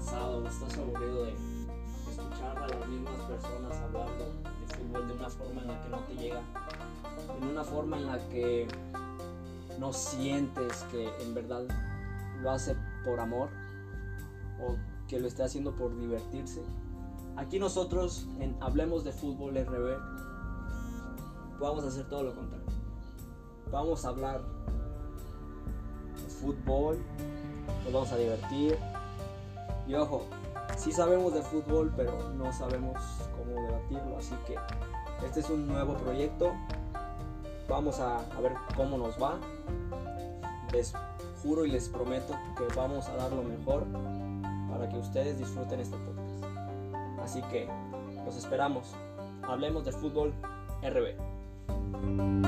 cansado, estás aburrido de escuchar a las mismas personas hablar de, de, fútbol de una forma en la que no te llega, en una forma en la que no sientes que en verdad lo hace por amor o que lo esté haciendo por divertirse. Aquí nosotros en Hablemos de Fútbol RB vamos a hacer todo lo contrario. Vamos a hablar de fútbol, nos vamos a divertir, y ojo, sí sabemos de fútbol, pero no sabemos cómo debatirlo. Así que este es un nuevo proyecto. Vamos a, a ver cómo nos va. Les juro y les prometo que vamos a dar lo mejor para que ustedes disfruten este podcast. Así que los esperamos. Hablemos de fútbol RB.